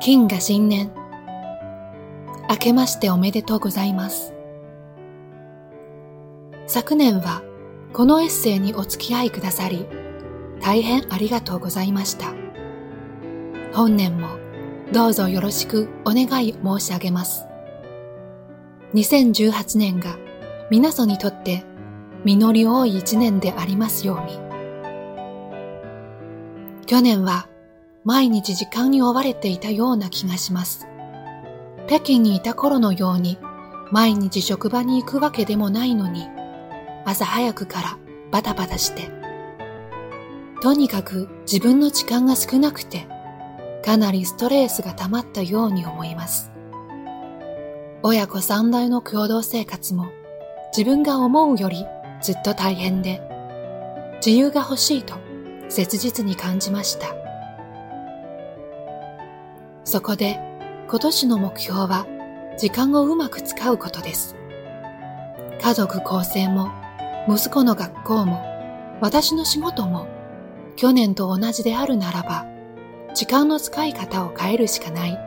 金が新年。明けましておめでとうございます。昨年はこのエッセイにお付き合いくださり、大変ありがとうございました。本年もどうぞよろしくお願い申し上げます。2018年が皆さんにとって実り多い一年でありますように。去年は毎日時間に追われていたような気がします。北京にいた頃のように毎日職場に行くわけでもないのに、朝早くからバタバタして、とにかく自分の時間が少なくて、かなりストレスが溜まったように思います。親子三代の共同生活も自分が思うよりずっと大変で、自由が欲しいと切実に感じました。そこで今年の目標は時間をうまく使うことです。家族構成も息子の学校も私の仕事も去年と同じであるならば時間の使い方を変えるしかない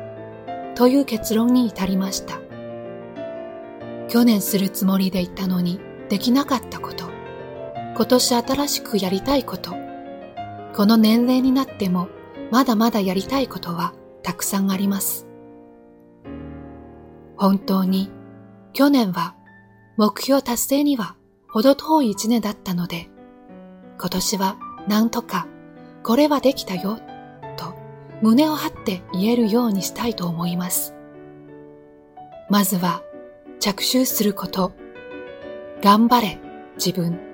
という結論に至りました。去年するつもりでいたのにできなかったこと、今年新しくやりたいこと、この年齢になってもまだまだやりたいことはたくさんあります。本当に去年は目標達成には程遠い一年だったので、今年はなんとかこれはできたよと胸を張って言えるようにしたいと思います。まずは着手すること、頑張れ自分。